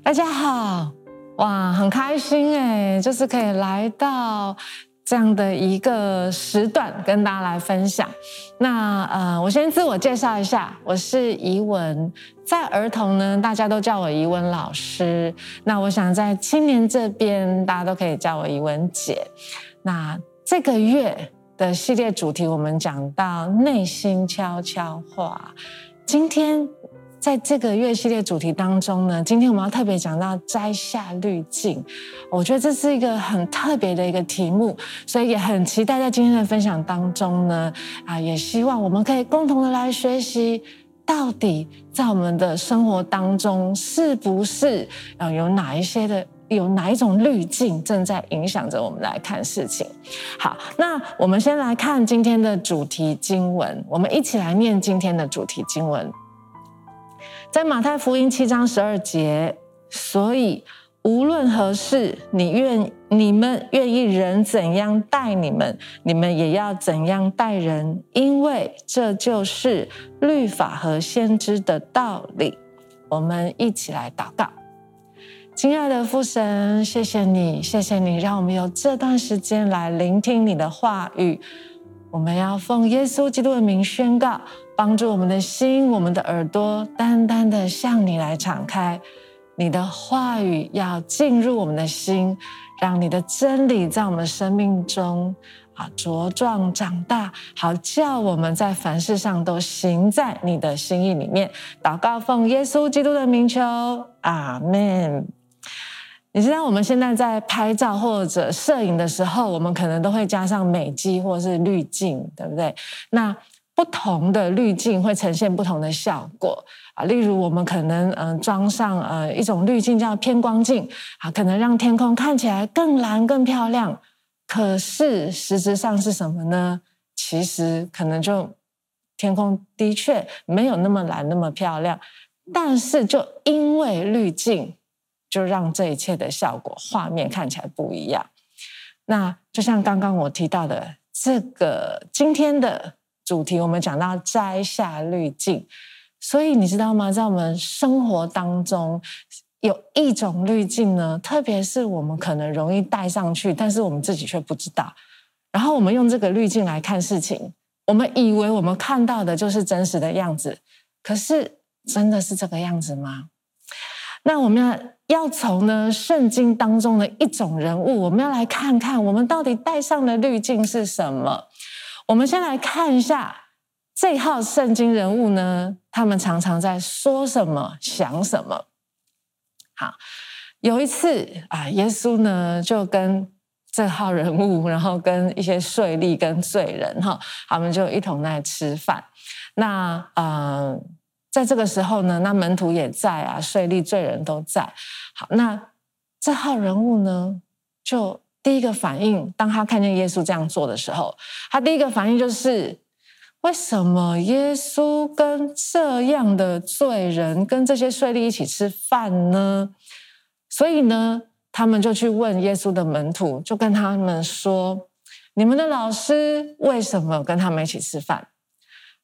大家好，哇，很开心诶，就是可以来到这样的一个时段跟大家来分享。那呃，我先自我介绍一下，我是怡雯，在儿童呢，大家都叫我怡雯老师。那我想在青年这边，大家都可以叫我怡雯姐。那这个月的系列主题，我们讲到内心悄悄话，今天。在这个月系列主题当中呢，今天我们要特别讲到摘下滤镜，我觉得这是一个很特别的一个题目，所以也很期待在今天的分享当中呢，啊，也希望我们可以共同的来学习，到底在我们的生活当中是不是啊有哪一些的有哪一种滤镜正在影响着我们来看事情。好，那我们先来看今天的主题经文，我们一起来念今天的主题经文。在马太福音七章十二节，所以无论何事，你愿你们愿意人怎样待你们，你们也要怎样待人，因为这就是律法和先知的道理。我们一起来祷告，亲爱的父神，谢谢你，谢谢你，让我们有这段时间来聆听你的话语。我们要奉耶稣基督的名宣告。帮助我们的心，我们的耳朵，单单的向你来敞开。你的话语要进入我们的心，让你的真理在我们生命中啊茁壮长大，好叫我们在凡事上都行在你的心意里面。祷告奉耶稣基督的名求，阿门。你知道我们现在在拍照或者摄影的时候，我们可能都会加上美肌或是滤镜，对不对？那不同的滤镜会呈现不同的效果啊，例如我们可能嗯装上呃一种滤镜叫偏光镜啊，可能让天空看起来更蓝更漂亮。可是实质上是什么呢？其实可能就天空的确没有那么蓝那么漂亮，但是就因为滤镜，就让这一切的效果画面看起来不一样。那就像刚刚我提到的这个今天的。主题我们讲到摘下滤镜，所以你知道吗？在我们生活当中，有一种滤镜呢，特别是我们可能容易戴上去，但是我们自己却不知道。然后我们用这个滤镜来看事情，我们以为我们看到的就是真实的样子，可是真的是这个样子吗？那我们要要从呢圣经当中的一种人物，我们要来看看，我们到底戴上的滤镜是什么？我们先来看一下这号圣经人物呢，他们常常在说什么、想什么。好，有一次啊，耶稣呢就跟这号人物，然后跟一些税吏跟罪人哈，他们就一同在吃饭。那嗯、呃，在这个时候呢，那门徒也在啊，税吏、罪人都在。好，那这号人物呢就。第一个反应，当他看见耶稣这样做的时候，他第一个反应就是：为什么耶稣跟这样的罪人、跟这些税吏一起吃饭呢？所以呢，他们就去问耶稣的门徒，就跟他们说：“你们的老师为什么跟他们一起吃饭？”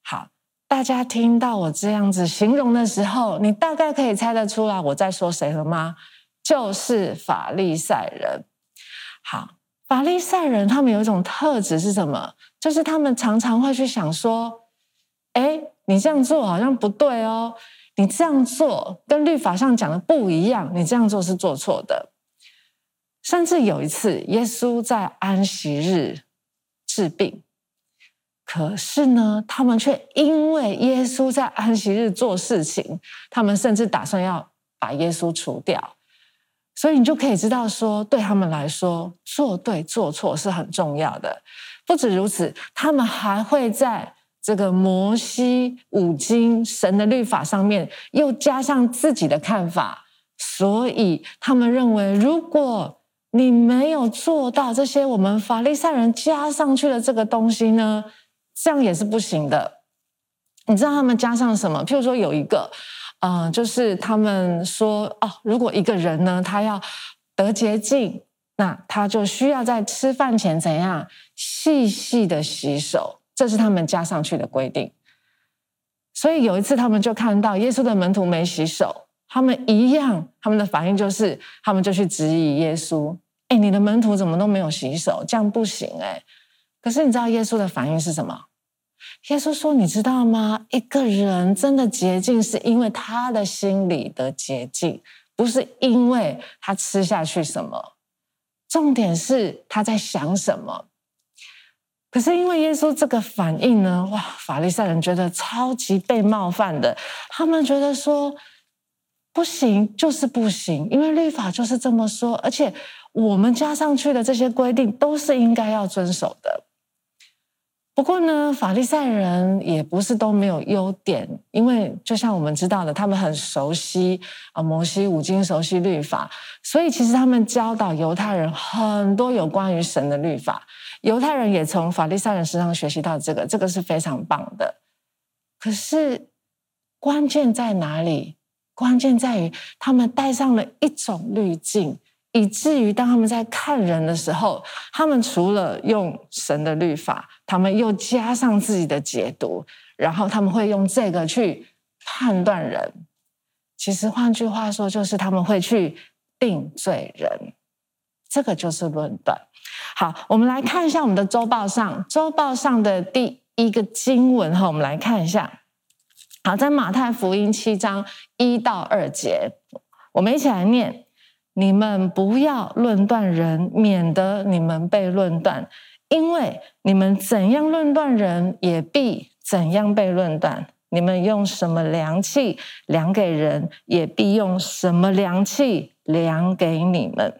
好，大家听到我这样子形容的时候，你大概可以猜得出来我在说谁了吗？就是法利赛人。好，法利赛人他们有一种特质是什么？就是他们常常会去想说：“哎，你这样做好像不对哦，你这样做跟律法上讲的不一样，你这样做是做错的。”甚至有一次，耶稣在安息日治病，可是呢，他们却因为耶稣在安息日做事情，他们甚至打算要把耶稣除掉。所以你就可以知道说，对他们来说，做对做错是很重要的。不止如此，他们还会在这个摩西五经神的律法上面又加上自己的看法。所以他们认为，如果你没有做到这些我们法利赛人加上去的这个东西呢，这样也是不行的。你知道他们加上什么？譬如说有一个。嗯、就是他们说哦，如果一个人呢，他要得洁净，那他就需要在吃饭前怎样细细的洗手，这是他们加上去的规定。所以有一次，他们就看到耶稣的门徒没洗手，他们一样，他们的反应就是，他们就去质疑耶稣：“哎，你的门徒怎么都没有洗手？这样不行哎！”可是你知道耶稣的反应是什么？耶稣说：“你知道吗？一个人真的洁净，是因为他的心里的洁净，不是因为他吃下去什么。重点是他在想什么。可是因为耶稣这个反应呢，哇！法利赛人觉得超级被冒犯的，他们觉得说。”不行，就是不行，因为律法就是这么说，而且我们加上去的这些规定都是应该要遵守的。不过呢，法利赛人也不是都没有优点，因为就像我们知道的，他们很熟悉啊摩西五经，熟悉律法，所以其实他们教导犹太人很多有关于神的律法，犹太人也从法利赛人身上学习到这个，这个是非常棒的。可是关键在哪里？关键在于，他们带上了一种滤镜，以至于当他们在看人的时候，他们除了用神的律法，他们又加上自己的解读，然后他们会用这个去判断人。其实换句话说，就是他们会去定罪人。这个就是论断。好，我们来看一下我们的周报上，周报上的第一个经文哈，我们来看一下。好，在马太福音七章一到二节，我们一起来念：你们不要论断人，免得你们被论断。因为你们怎样论断人，也必怎样被论断。你们用什么量器量给人，也必用什么量器量给你们。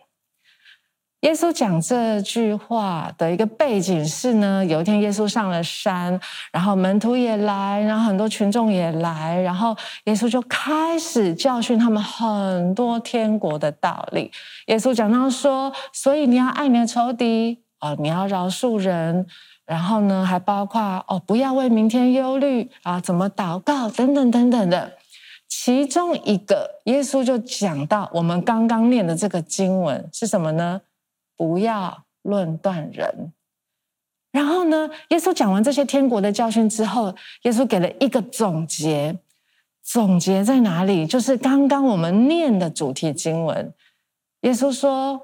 耶稣讲这句话的一个背景是呢，有一天耶稣上了山，然后门徒也来，然后很多群众也来，然后耶稣就开始教训他们很多天国的道理。耶稣讲到说，所以你要爱你的仇敌啊，你要饶恕人，然后呢，还包括哦，不要为明天忧虑啊，怎么祷告等等等等的。其中一个，耶稣就讲到我们刚刚念的这个经文是什么呢？不要论断人。然后呢，耶稣讲完这些天国的教训之后，耶稣给了一个总结。总结在哪里？就是刚刚我们念的主题经文。耶稣说：“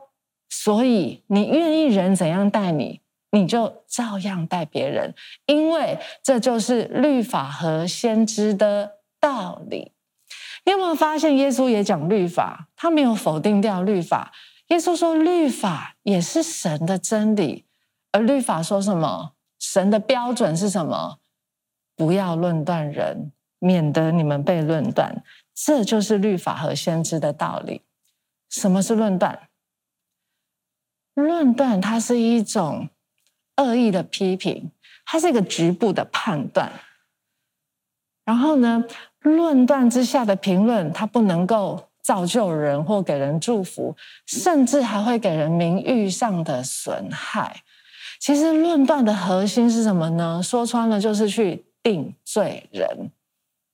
所以你愿意人怎样待你，你就照样待别人，因为这就是律法和先知的道理。”你有没有发现，耶稣也讲律法，他没有否定掉律法。耶稣说：“律法也是神的真理，而律法说什么？神的标准是什么？不要论断人，免得你们被论断。这就是律法和先知的道理。什么是论断？论断它是一种恶意的批评，它是一个局部的判断。然后呢，论断之下的评论，它不能够。”造就人或给人祝福，甚至还会给人名誉上的损害。其实论断的核心是什么呢？说穿了就是去定罪人，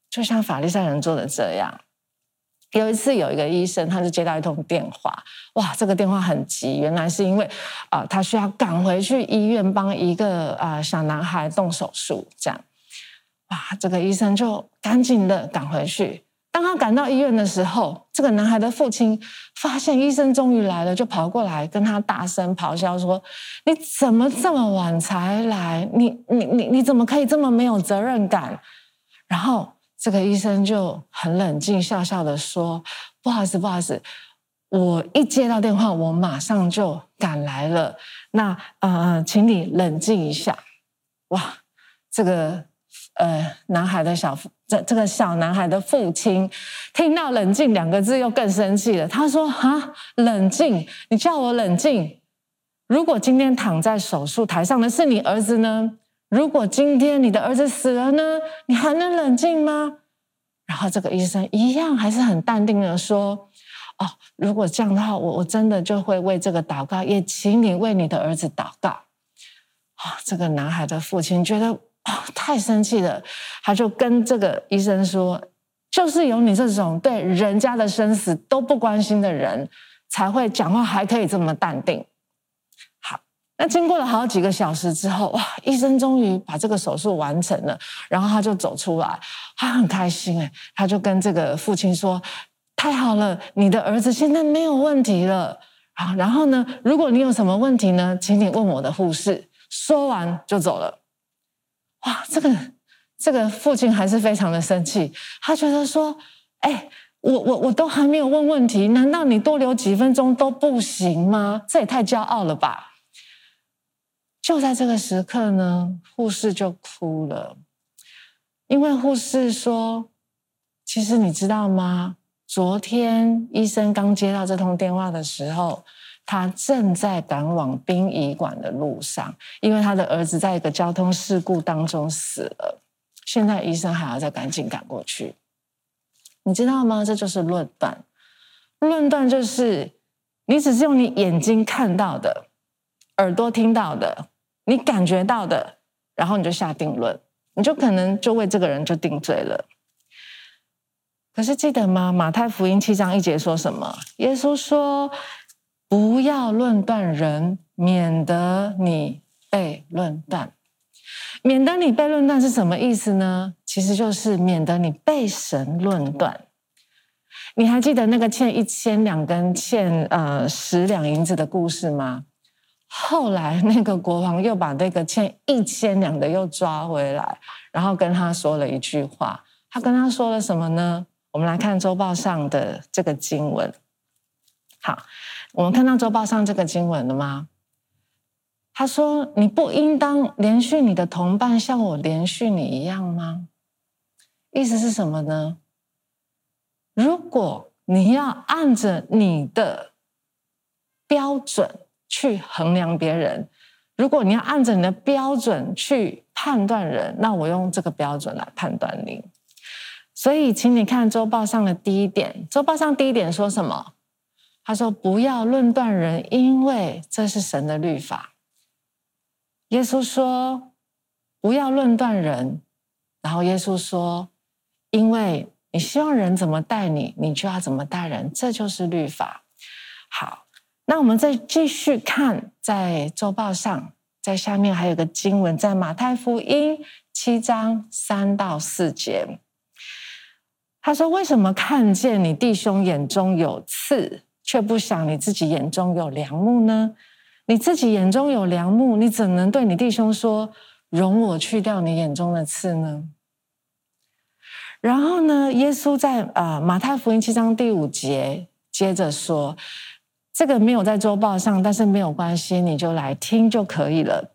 就像法利赛人做的这样。有一次有一个医生，他就接到一通电话，哇，这个电话很急，原来是因为啊、他需要赶回去医院帮一个啊、小男孩动手术，这样，哇，这个医生就赶紧的赶回去。当他赶到医院的时候，这个男孩的父亲发现医生终于来了，就跑过来跟他大声咆哮说：“你怎么这么晚才来？你你你你怎么可以这么没有责任感？”然后这个医生就很冷静，笑笑的说：“不好意思，不好意思，我一接到电话，我马上就赶来了。那呃，请你冷静一下。”哇，这个。呃，男孩的小，这这个小男孩的父亲听到“冷静”两个字，又更生气了。他说：“啊，冷静！你叫我冷静？如果今天躺在手术台上的是你儿子呢？如果今天你的儿子死了呢？你还能冷静吗？”然后这个医生一样还是很淡定的说：“哦，如果这样的话，我我真的就会为这个祷告，也请你为你的儿子祷告。”啊，这个男孩的父亲觉得。哦，太生气了，他就跟这个医生说：“就是有你这种对人家的生死都不关心的人，才会讲话还可以这么淡定。”那经过了好几个小时之后，哇，医生终于把这个手术完成了，然后他就走出来，他很开心诶，他就跟这个父亲说：“太好了，你的儿子现在没有问题了。好，然后呢，如果你有什么问题呢，请你问我的护士。说完就走了。哇，这个这个父亲还是非常的生气，他觉得说，哎，我我我都还没有问问题，难道你多留几分钟都不行吗？这也太骄傲了吧！就在这个时刻呢，护士就哭了，因为护士说：“其实你知道吗？昨天医生刚接到这通电话的时候，他正在赶往殡仪馆的路上，因为他的儿子在一个交通事故当中死了。现在医生还要再赶紧赶过去，你知道吗？这就是论断。论断就是你只是用你眼睛看到的，耳朵听到的。”你感觉到的，然后你就下定论，你就可能就为这个人就定罪了。可是记得吗？马太福音七章一节说什么？耶稣说：“不要论断人，免得你被论断。”免得你被论断是什么意思呢？其实就是免得你被神论断。你还记得那个欠一千两跟欠呃十两银子的故事吗？后来，那个国王又把那个欠一千两的又抓回来，然后跟他说了一句话。他跟他说了什么呢？我们来看周报上的这个经文。好，我们看到周报上这个经文了吗？他说：“你不应当怜恤你的同伴，像我怜恤你一样吗？”意思是什么呢？如果你要按着你的标准，去衡量别人，如果你要按着你的标准去判断人，那我用这个标准来判断你。所以，请你看周报上的第一点。周报上第一点说什么？他说：“不要论断人，因为这是神的律法。”耶稣说：“不要论断人。”然后耶稣说：“因为你希望人怎么待你，你就要怎么待人，这就是律法。”好。那我们再继续看，在周报上，在下面还有个经文，在马太福音七章三到四节，他说：“为什么看见你弟兄眼中有刺，却不想你自己眼中有梁木呢？你自己眼中有梁木，你怎能对你弟兄说，容我去掉你眼中的刺呢？”然后呢，耶稣在啊马太福音七章第五节接着说。这个没有在周报上，但是没有关系，你就来听就可以了。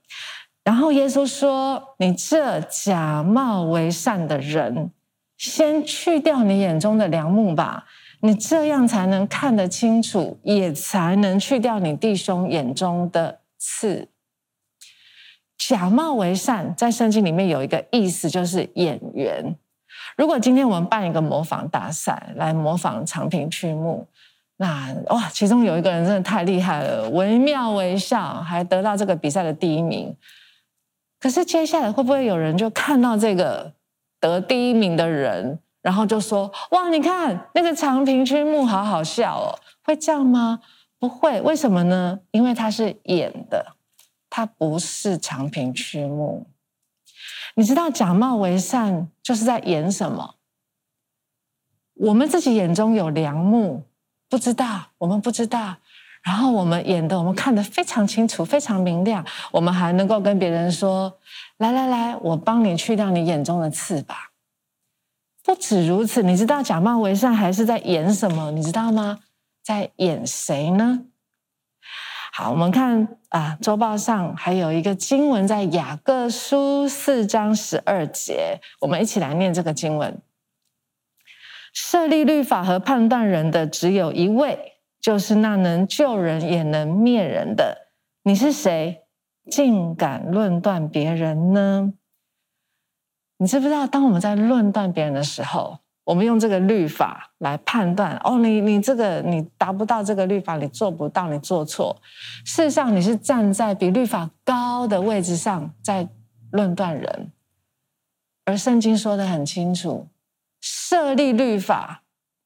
然后耶稣说：“你这假冒为善的人，先去掉你眼中的梁木吧，你这样才能看得清楚，也才能去掉你弟兄眼中的刺。”假冒为善，在圣经里面有一个意思，就是演员。如果今天我们办一个模仿大赛，来模仿长平曲目。那哇，其中有一个人真的太厉害了，惟妙惟肖，还得到这个比赛的第一名。可是接下来会不会有人就看到这个得第一名的人，然后就说：“哇，你看那个长平曲目好好笑哦！”会这样吗？不会，为什么呢？因为他是演的，他不是长平曲目。你知道假冒为善就是在演什么？我们自己眼中有良木。不知道，我们不知道。然后我们演的，我们看得非常清楚，非常明亮。我们还能够跟别人说：“来来来，我帮你去掉你眼中的刺吧。”不止如此，你知道假冒为善还是在演什么？你知道吗？在演谁呢？好，我们看啊，周报上还有一个经文，在雅各书四章十二节，我们一起来念这个经文。设立律法和判断人的只有一位，就是那能救人也能灭人的。你是谁，竟敢论断别人呢？你知不知道，当我们在论断别人的时候，我们用这个律法来判断，哦，你你这个你达不到这个律法，你做不到，你做错。事实上，你是站在比律法高的位置上在论断人，而圣经说得很清楚。设立律法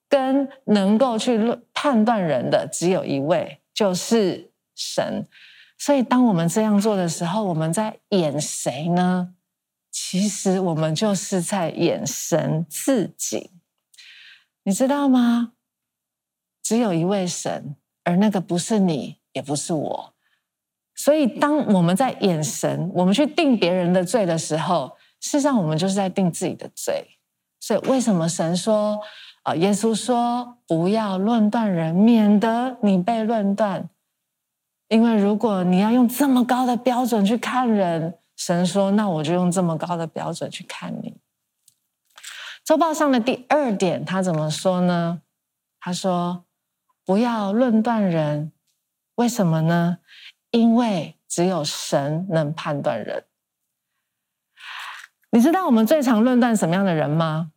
跟能够去论判断人的只有一位，就是神。所以，当我们这样做的时候，我们在演谁呢？其实我们就是在演神自己，你知道吗？只有一位神，而那个不是你，也不是我。所以，当我们在演神，我们去定别人的罪的时候，事实上我们就是在定自己的罪。所以，为什么神说，啊，耶稣说，不要论断人，免得你被论断。因为如果你要用这么高的标准去看人，神说，那我就用这么高的标准去看你。周报上的第二点，他怎么说呢？他说，不要论断人，为什么呢？因为只有神能判断人。你知道我们最常论断什么样的人吗？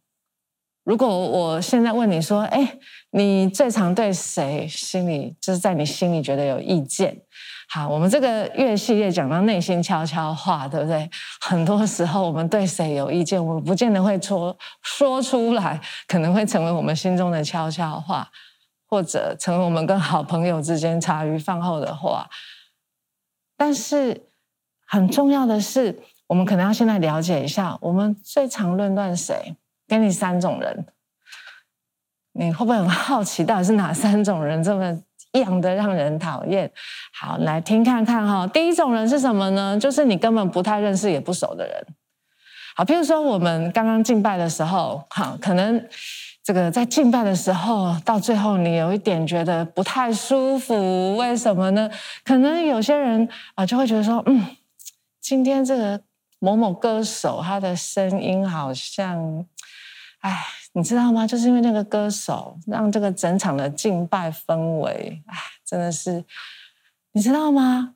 如果我现在问你说：“哎，你最常对谁心里就是在你心里觉得有意见？”好，我们这个月系列讲到内心悄悄话，对不对？很多时候我们对谁有意见，我们不见得会说说出来，可能会成为我们心中的悄悄话，或者成为我们跟好朋友之间茶余饭后的话。但是很重要的是，我们可能要现在了解一下，我们最常论断谁？给你三种人，你会不会很好奇，到底是哪三种人这么样的让人讨厌？好，来听看看哈。第一种人是什么呢？就是你根本不太认识也不熟的人。好，譬如说我们刚刚敬拜的时候，哈，可能这个在敬拜的时候，到最后你有一点觉得不太舒服，为什么呢？可能有些人啊就会觉得说，嗯，今天这个某某歌手他的声音好像，哎，你知道吗？就是因为那个歌手让这个整场的敬拜氛围，哎，真的是，你知道吗？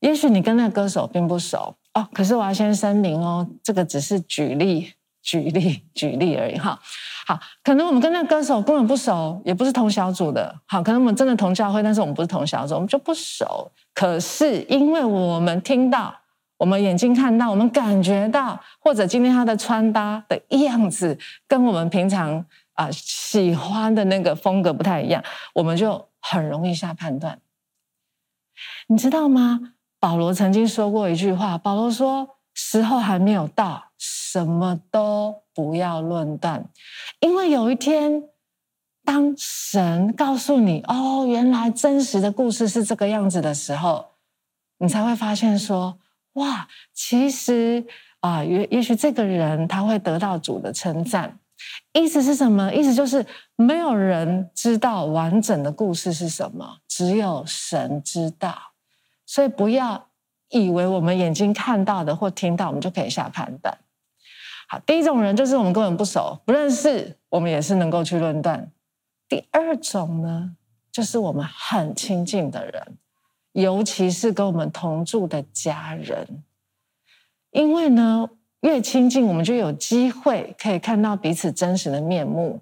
也许你跟那个歌手并不熟哦，可是我要先声明哦，这个只是举例。举例举例而已哈，好，可能我们跟那个歌手根本不熟，也不是同小组的，好，可能我们真的同教会，但是我们不是同小组，我们就不熟。可是因为我们听到，我们眼睛看到，我们感觉到，或者今天他的穿搭的样子跟我们平常啊、喜欢的那个风格不太一样，我们就很容易下判断。你知道吗？保罗曾经说过一句话，保罗说：“时候还没有到。”什么都不要论断，因为有一天，当神告诉你“哦，原来真实的故事是这个样子”的时候，你才会发现说：“哇，其实啊，也也许这个人他会得到主的称赞。”意思是什么？意思就是没有人知道完整的故事是什么，只有神知道。所以不要以为我们眼睛看到的或听到，我们就可以下判断。好，第一种人就是我们根本不熟、不认识，我们也是能够去论断。第二种呢，就是我们很亲近的人，尤其是跟我们同住的家人，因为呢，越亲近，我们就有机会可以看到彼此真实的面目。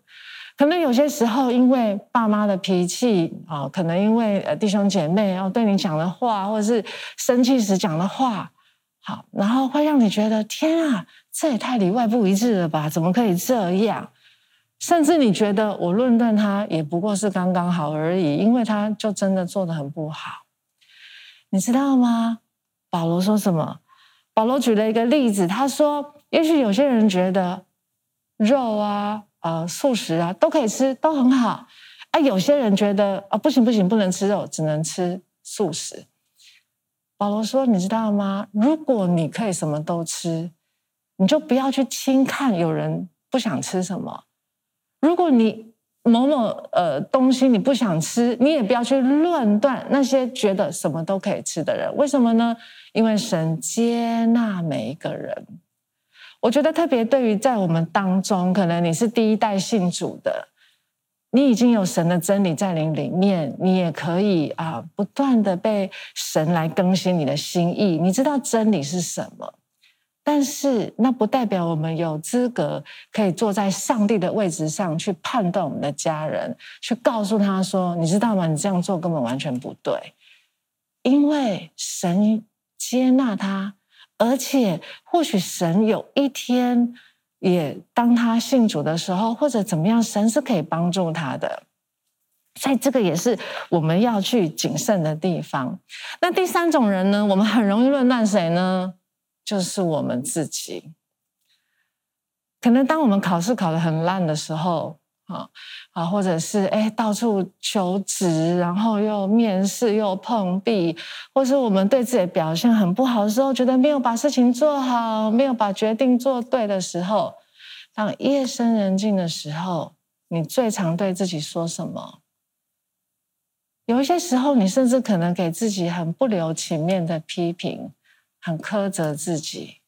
可能有些时候，因为爸妈的脾气啊，可能因为呃弟兄姐妹要对你讲的话，或者是生气时讲的话。好，然后会让你觉得天啊，这也太里外不一致了吧？怎么可以这样？甚至你觉得我论断他也不过是刚刚好而已，因为他就真的做得很不好，你知道吗？保罗说什么？保罗举了一个例子，他说，也许有些人觉得肉啊、呃素食啊都可以吃，都很好，啊，有些人觉得啊、不行不行，不能吃肉，只能吃素食。保罗说：“你知道吗？如果你可以什么都吃，你就不要去轻看有人不想吃什么。如果你某某呃东西你不想吃，你也不要去论断那些觉得什么都可以吃的人。为什么呢？因为神接纳每一个人。我觉得特别对于在我们当中，可能你是第一代信主的。”你已经有神的真理在你里面，你也可以啊，不断的被神来更新你的心意。你知道真理是什么，但是那不代表我们有资格可以坐在上帝的位置上去判断我们的家人，去告诉他说：“你知道吗？你这样做根本完全不对，因为神接纳他，而且或许神有一天。”也当他信主的时候，或者怎么样，神是可以帮助他的。所以这个也是我们要去谨慎的地方。那第三种人呢？我们很容易论断谁呢？就是我们自己。可能当我们考试考得很烂的时候，啊啊，或者是哎到处求职，然后又面试又碰壁，或是我们对自己的表现很不好的时候，觉得没有把事情做好，没有把决定做对的时候，当夜深人静的时候，你最常对自己说什么？有一些时候，你甚至可能给自己很不留情面的批评，很苛责自己。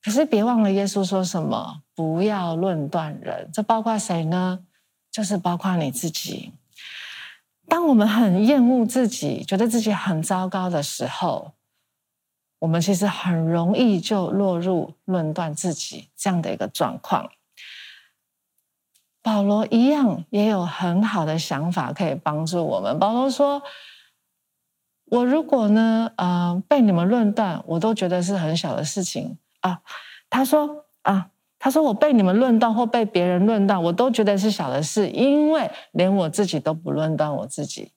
可是别忘了，耶稣说什么？不要论断人。这包括谁呢？就是包括你自己。当我们很厌恶自己，觉得自己很糟糕的时候，我们其实很容易就落入论断自己这样的一个状况。保罗一样也有很好的想法可以帮助我们。保罗说：“我如果呢，呃，被你们论断，我都觉得是很小的事情啊。”他说：“啊，他说我被你们论断或被别人论断，我都觉得是小的事，因为连我自己都不论断我自己。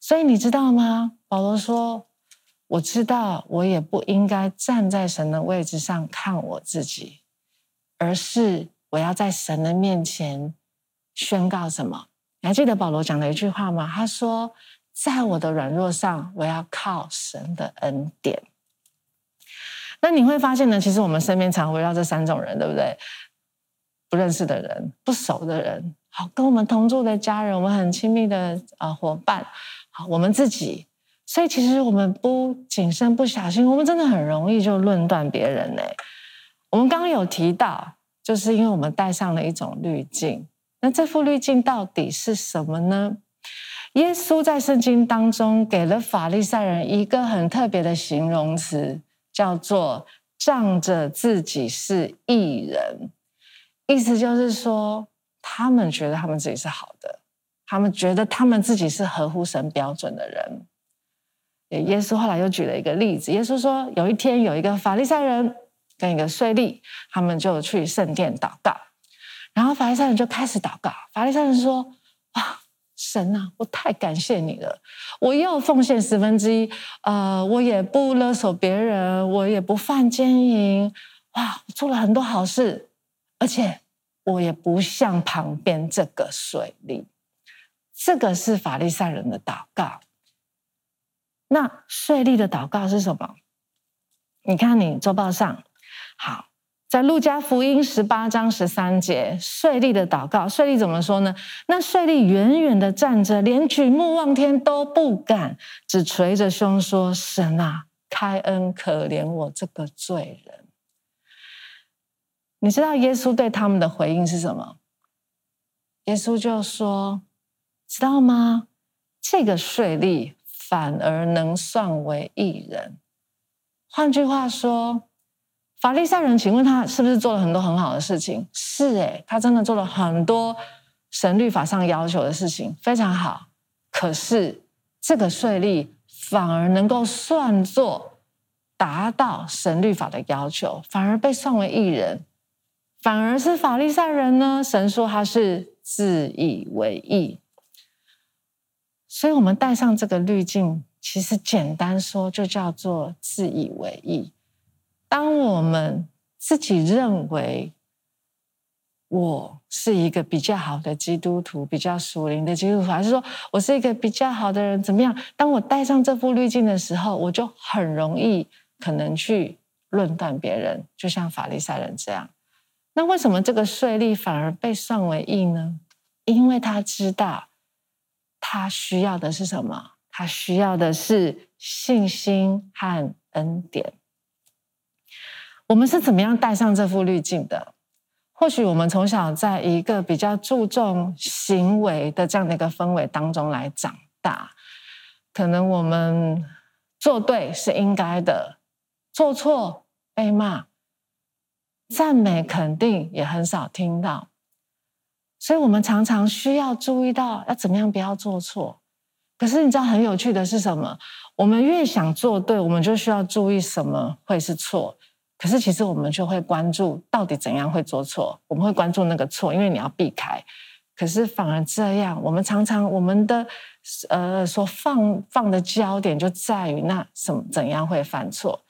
所以你知道吗？”保罗说：“我知道，我也不应该站在神的位置上看我自己，而是我要在神的面前。”宣告什么？你还记得保罗讲的一句话吗？他说：“在我的软弱上，我要靠神的恩典。”那你会发现呢，其实我们身边常围绕这三种人，对不对？不认识的人、不熟的人，好，跟我们同住的家人，我们很亲密的啊伙伴，好，我们自己。所以，其实我们不谨慎、不小心，我们真的很容易就论断别人呢。我们刚刚有提到，就是因为我们带上了一种滤镜。那这副滤镜到底是什么呢？耶稣在圣经当中给了法利赛人一个很特别的形容词，叫做“仗着自己是义人”，意思就是说，他们觉得他们自己是好的，他们觉得他们自己是合乎神标准的人。耶稣后来又举了一个例子，耶稣说，有一天有一个法利赛人跟一个税吏，他们就去圣殿祷告。然后法利赛人就开始祷告。法利赛人说：“哇，神啊，我太感谢你了！我又奉献十分之一，呃，我也不勒索别人，我也不犯奸淫，哇，我做了很多好事，而且我也不像旁边这个税吏。这个是法利赛人的祷告。那税吏的祷告是什么？你看你周报上，好。”在路加福音十八章十三节，税吏的祷告，税吏怎么说呢？那税吏远远的站着，连举目望天都不敢，只捶着胸说：“神啊，开恩可怜我这个罪人。”你知道耶稣对他们的回应是什么？耶稣就说：“知道吗？这个税吏反而能算为义人。”换句话说。法利赛人，请问他是不是做了很多很好的事情？是诶，他真的做了很多神律法上要求的事情，非常好。可是这个税吏反而能够算作达到神律法的要求，反而被算为义人。反而是法利赛人呢？神说他是自以为义。所以，我们戴上这个滤镜，其实简单说，就叫做自以为义。当我们自己认为我是一个比较好的基督徒，比较属灵的基督徒，还是说我是一个比较好的人，怎么样？当我戴上这副滤镜的时候，我就很容易可能去论断别人，就像法利赛人这样。那为什么这个税吏反而被算为义呢？因为他知道他需要的是什么？他需要的是信心和恩典。我们是怎么样戴上这副滤镜的？或许我们从小在一个比较注重行为的这样的一个氛围当中来长大，可能我们做对是应该的，做错被骂，赞美肯定也很少听到，所以我们常常需要注意到要怎么样不要做错。可是你知道很有趣的是什么？我们越想做对，我们就需要注意什么会是错。可是，其实我们就会关注到底怎样会做错，我们会关注那个错，因为你要避开。可是反而这样，我们常常我们的呃所放放的焦点就在于那什么怎样会犯错，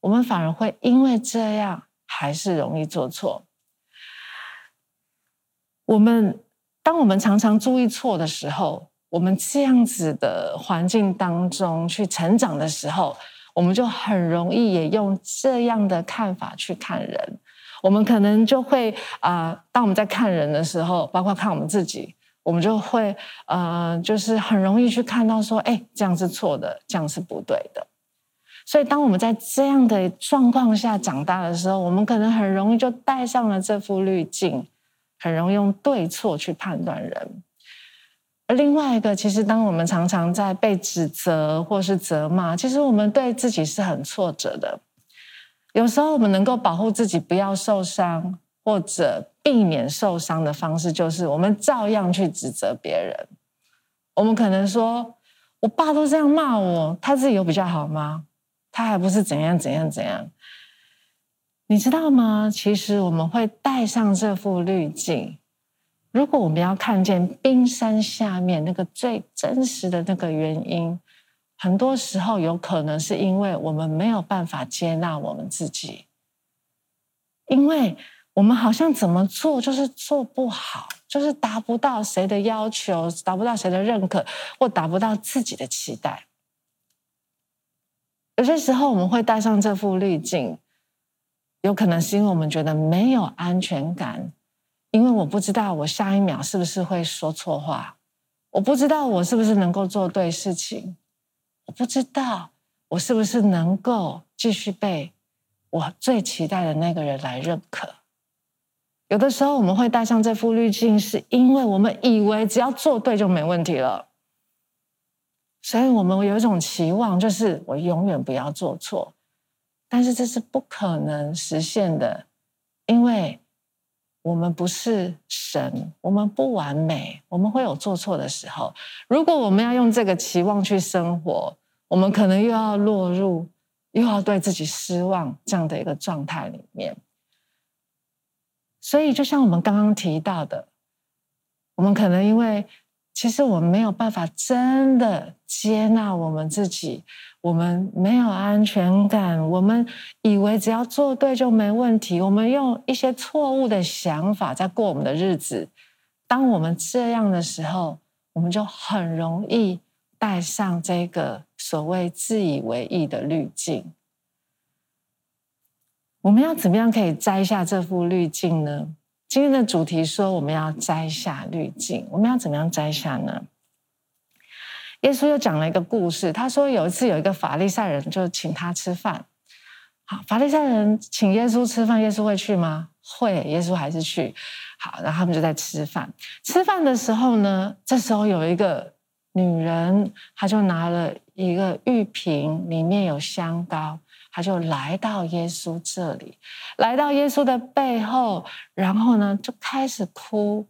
我们反而会因为这样还是容易做错。我们当我们常常注意错的时候，我们这样子的环境当中去成长的时候，我们就很容易也用这样的看法去看人。我们可能就会啊、当我们在看人的时候，包括看我们自己，我们就会呃，就是很容易去看到说，哎，这样是错的，这样是不对的。所以，当我们在这样的状况下长大的时候，我们可能很容易就带上了这副滤镜，很容易用对错去判断人。而另外一个，其实当我们常常在被指责或是责骂，其实我们对自己是很挫折的。有时候，我们能够保护自己不要受伤，或者避免受伤的方式，就是我们照样去指责别人。我们可能说：“我爸都这样骂我，他自己有比较好吗？”他还不是怎样怎样怎样，你知道吗？其实我们会带上这副滤镜。如果我们要看见冰山下面那个最真实的那个原因，很多时候有可能是因为我们没有办法接纳我们自己，因为我们好像怎么做就是做不好，就是达不到谁的要求，达不到谁的认可，或达不到自己的期待。有些时候我们会带上这副滤镜，有可能是因为我们觉得没有安全感，因为我不知道我下一秒是不是会说错话，我不知道我是不是能够做对事情，我不知道我是不是能够继续被我最期待的那个人来认可。有的时候我们会带上这副滤镜，是因为我们以为只要做对就没问题了。所以我们有一种期望，就是我永远不要做错，但是这是不可能实现的，因为我们不是神，我们不完美，我们会有做错的时候。如果我们要用这个期望去生活，我们可能又要落入又要对自己失望这样的一个状态里面。所以，就像我们刚刚提到的，我们可能因为。其实我们没有办法真的接纳我们自己，我们没有安全感，我们以为只要做对就没问题，我们用一些错误的想法在过我们的日子。当我们这样的时候，我们就很容易带上这个所谓自以为义的滤镜。我们要怎么样可以摘下这副滤镜呢？今天的主题说，我们要摘下滤镜，我们要怎么样摘下呢？耶稣又讲了一个故事，他说有一次有一个法利赛人就请他吃饭。好，法利赛人请耶稣吃饭，耶稣会去吗？会，耶稣还是去。好，然后他们就在吃饭。吃饭的时候呢，这时候有一个女人，她就拿了一个玉瓶，里面有香膏。她就来到耶稣这里，来到耶稣的背后，然后呢，就开始哭。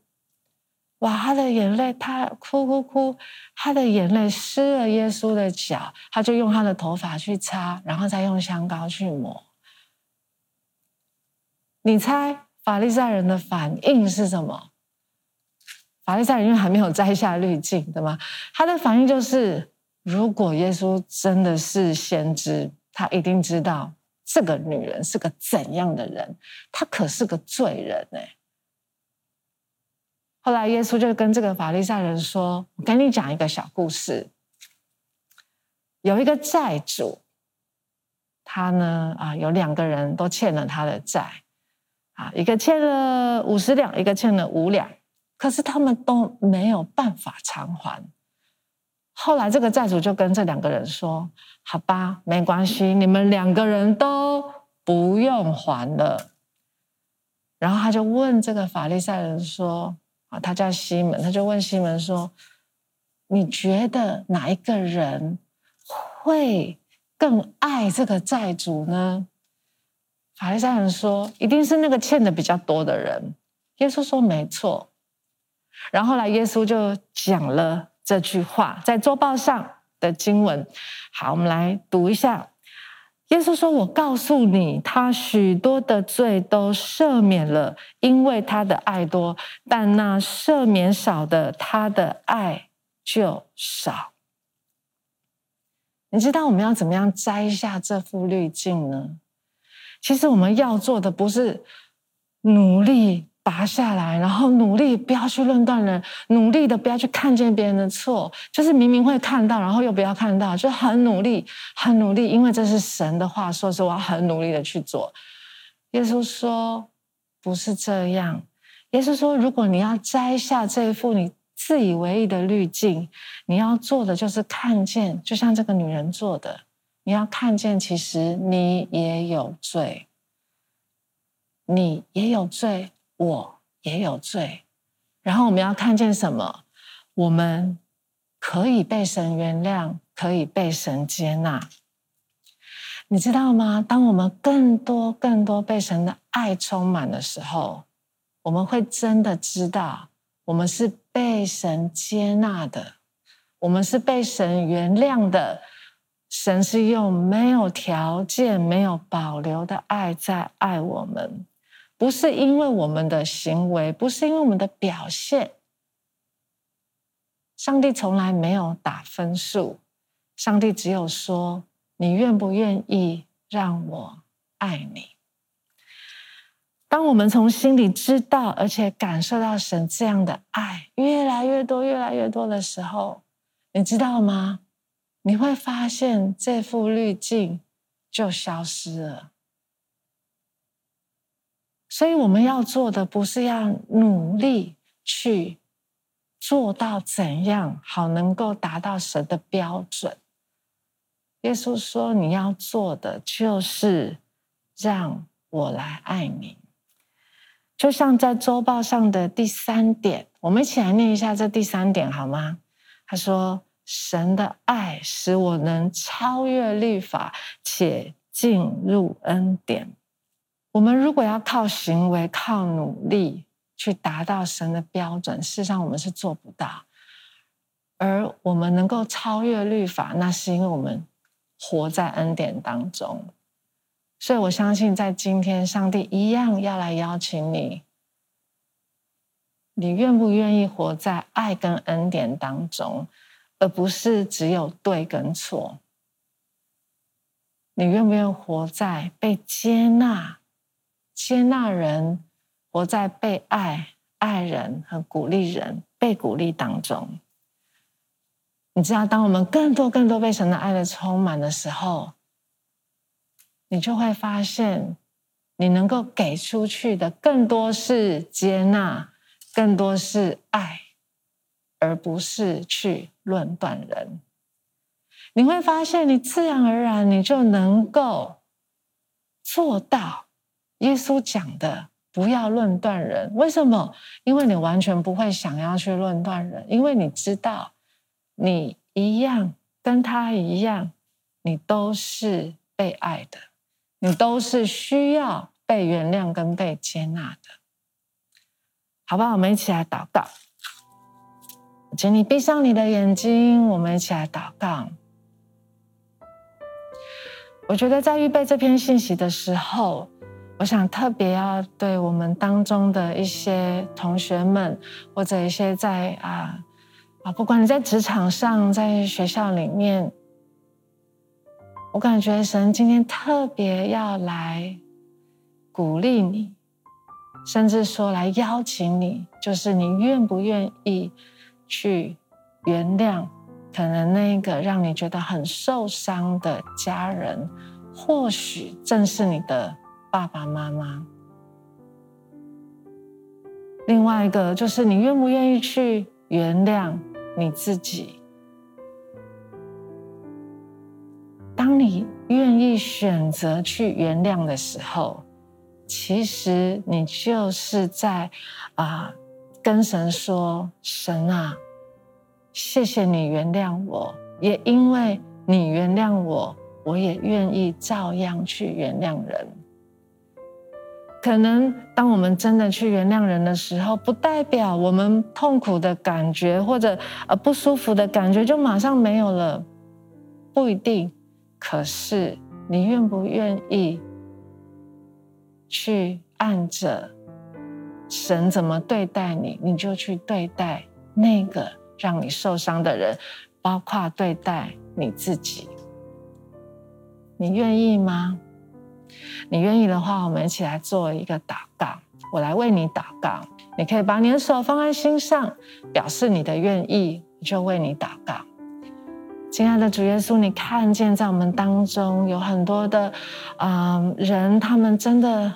哇，他的眼泪，他哭哭哭，他的眼泪湿了耶稣的脚，他就用他的头发去擦，然后再用香膏去抹。你猜法利赛人的反应是什么？法利赛人因为还没有摘下滤镜，对吗？他的反应就是，如果耶稣真的是先知。他一定知道这个女人是个怎样的人，她可是个罪人哎。后来耶稣就跟这个法利赛人说：“我跟你讲一个小故事。有一个债主，他呢啊有两个人都欠了他的债啊，一个欠了五十两，一个欠了五两，可是他们都没有办法偿还。”后来，这个债主就跟这两个人说：“好吧，没关系，你们两个人都不用还了。”然后他就问这个法利赛人说：“他叫西门，他就问西门说：‘你觉得哪一个人会更爱这个债主呢？’法利赛人说：‘一定是那个欠的比较多的人。’耶稣说：‘没错。’然后后来耶稣就讲了。”这句话在周报上的经文，好，我们来读一下。耶稣说：“我告诉你，他许多的罪都赦免了，因为他的爱多；但那赦免少的，他的爱就少。”你知道我们要怎么样摘下这副滤镜呢？其实我们要做的不是努力拔下来，然后努力不要去论断人，努力的不要去看见别人的错，就是明明会看到，然后又不要看到，就很努力，很努力，因为这是神的话说，是我要很努力的去做。耶稣说不是这样，耶稣说，如果你要摘下这一副你自以为意的滤镜，你要做的就是看见，就像这个女人做的，你要看见，其实你也有罪，你也有罪。我也有罪，然后我们要看见什么？我们可以被神原谅，可以被神接纳。你知道吗？当我们更多、更多被神的爱充满的时候，我们会真的知道，我们是被神接纳的，我们是被神原谅的。神是用没有条件、没有保留的爱在爱我们。不是因为我们的行为，不是因为我们的表现，上帝从来没有打分数，上帝只有说：“你愿不愿意让我爱你？”当我们从心里知道，而且感受到神这样的爱越来越多、越来越多的时候，你知道吗？你会发现这副滤镜就消失了。所以我们要做的不是要努力去做到怎样好能够达到神的标准。耶稣说：“你要做的就是让我来爱你。”就像在周报上的第三点，我们一起来念一下这第三点好吗？他说：“神的爱使我能超越律法，且进入恩典。”我们如果要靠行为、靠努力去达到神的标准，事实上我们是做不到。而我们能够超越律法，那是因为我们活在恩典当中。所以我相信，在今天，上帝一样要来邀请你：你愿不愿意活在爱跟恩典当中，而不是只有对跟错？你愿不愿意活在被接纳？接纳人，活在被爱、爱人和鼓励人、被鼓励当中。你知道，当我们更多、更多被神的爱的充满的时候，你就会发现，你能够给出去的更多是接纳，更多是爱，而不是去论断人。你会发现，你自然而然，你就能够做到。耶稣讲的不要论断人，为什么？因为你完全不会想要去论断人，因为你知道你一样跟他一样，你都是被爱的，你都是需要被原谅跟被接纳的，好不好？我们一起来祷告，请你闭上你的眼睛，我们一起来祷告。我觉得在预备这篇信息的时候。我想特别要对我们当中的一些同学们，或者一些在啊啊，不管你在职场上，在学校里面，我感觉神今天特别要来鼓励你，甚至说来邀请你，就是你愿不愿意去原谅可能那个让你觉得很受伤的家人，或许正是你的。爸爸妈妈，另外一个就是你愿不愿意去原谅你自己？当你愿意选择去原谅的时候，其实你就是在啊跟神说：“神啊，谢谢你原谅我，也因为你原谅我，我也愿意照样去原谅人。”可能当我们真的去原谅人的时候，不代表我们痛苦的感觉或者呃不舒服的感觉就马上没有了，不一定。可是你愿不愿意去按着神怎么对待你，你就去对待那个让你受伤的人，包括对待你自己。你愿意吗？你愿意的话，我们一起来做一个祷告。我来为你祷告。你可以把你的手放在心上，表示你的愿意，就为你祷告。亲爱的主耶稣，你看见在我们当中有很多的啊、人，他们真的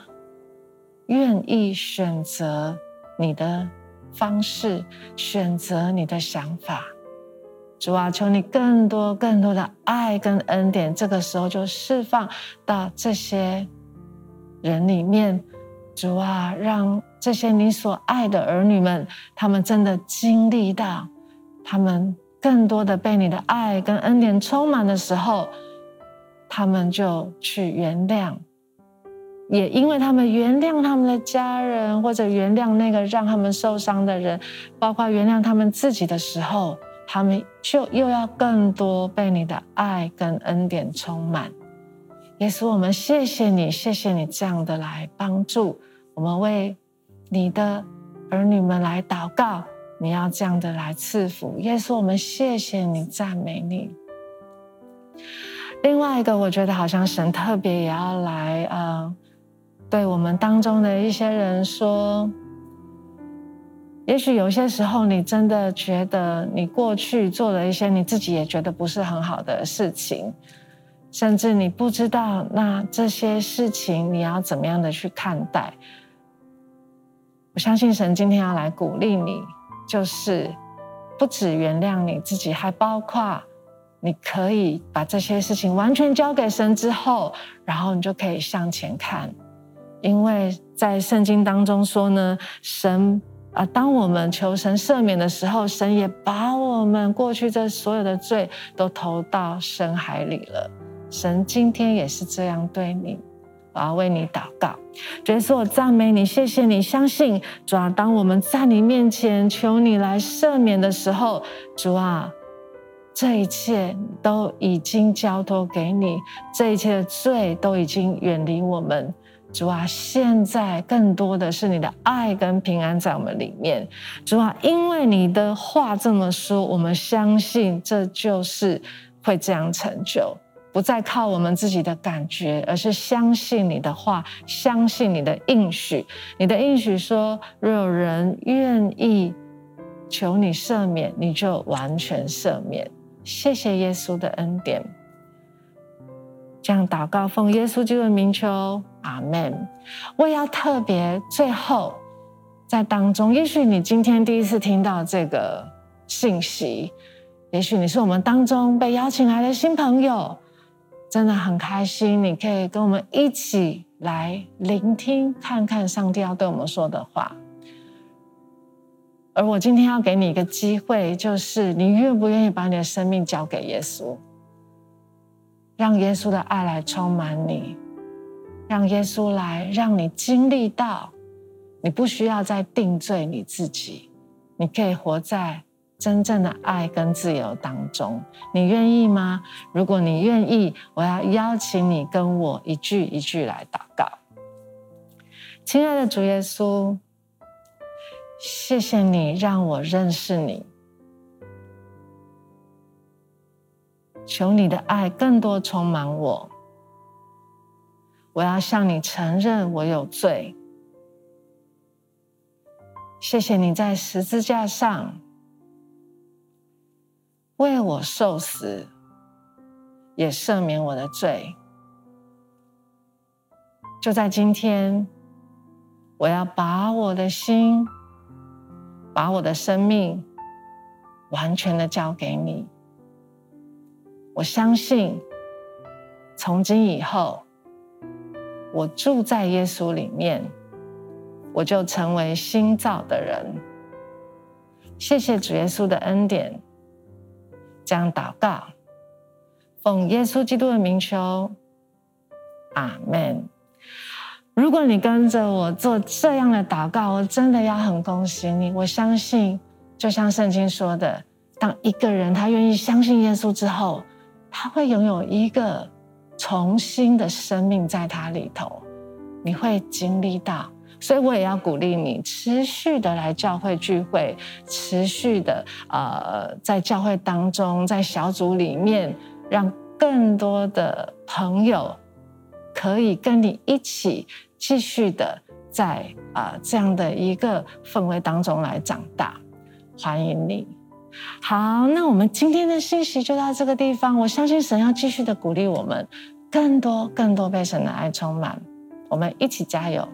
愿意选择你的方式，选择你的想法。主啊，求你更多更多的爱跟恩典，这个时候就释放到这些人里面。主啊，让这些你所爱的儿女们，他们真的经历到，他们更多的被你的爱跟恩典充满的时候，他们就去原谅，也因为他们原谅他们的家人，或者原谅那个让他们受伤的人，包括原谅他们自己的时候，他们就又要更多被你的爱跟恩典充满。耶稣，我们谢谢你，谢谢你这样的来帮助。我们为你的儿女们来祷告，你要这样的来赐福。耶稣，我们谢谢你，赞美你。另外一个，我觉得好像神特别也要来，呃，对我们当中的一些人说，也许有些时候你真的觉得你过去做了一些你自己也觉得不是很好的事情，甚至你不知道那这些事情你要怎么样的去看待。我相信神今天要来鼓励你，就是不只原谅你自己，还包括你可以把这些事情完全交给神之后，然后你就可以向前看，因为在圣经当中说呢，神啊，当我们求神赦免的时候，神也把我们过去这所有的罪都投到深海里了。神今天也是这样对你。我要为你祷告，主耶稣，我赞美你，谢谢你，相信主啊，当我们在你面前求你来赦免的时候，主啊，这一切都已经交托给你，这一切的罪都已经远离我们，主啊，现在更多的是你的爱跟平安在我们里面，主啊，因为你的话这么说，我们相信这就是会这样成就。不再靠我们自己的感觉，而是相信你的话，相信你的应许。你的应许说，若有人愿意求你赦免，你就完全赦免。谢谢耶稣的恩典。这样祷告，奉耶稣基督的名求，阿门。我也要特别最后在当中，也许你今天第一次听到这个信息，也许你是我们当中被邀请来的新朋友。真的很开心，你可以跟我们一起来聆听，看看上帝要对我们说的话。而我今天要给你一个机会，就是你愿不愿意把你的生命交给耶稣，让耶稣的爱来充满你，让耶稣来让你经历到，你不需要再定罪你自己，你可以活在。真正的爱跟自由当中，你愿意吗？如果你愿意，我要邀请你跟我一句一句来祷告。亲爱的主耶稣，谢谢你让我认识你，求你的爱更多充满我。我要向你承认我有罪。谢谢你在十字架上。为我受死，也赦免我的罪。就在今天，我要把我的心，把我的生命，完全的交给你。我相信，从今以后，我住在耶稣里面，我就成为新造的人。谢谢主耶稣的恩典。这样祷告，奉耶稣基督的名求，阿门。如果你跟着我做这样的祷告，我真的要很恭喜你。我相信，就像圣经说的，当一个人他愿意相信耶稣之后，他会拥有一个重新的生命在他里头，你会经历到。所以我也要鼓励你，持续的来教会聚会，持续的呃，在教会当中，在小组里面，让更多的朋友可以跟你一起继续的在啊、呃、这样的一个氛围当中来长大。欢迎你。好，那我们今天的信息就到这个地方。我相信神要继续的鼓励我们，更多更多被神的爱充满。我们一起加油。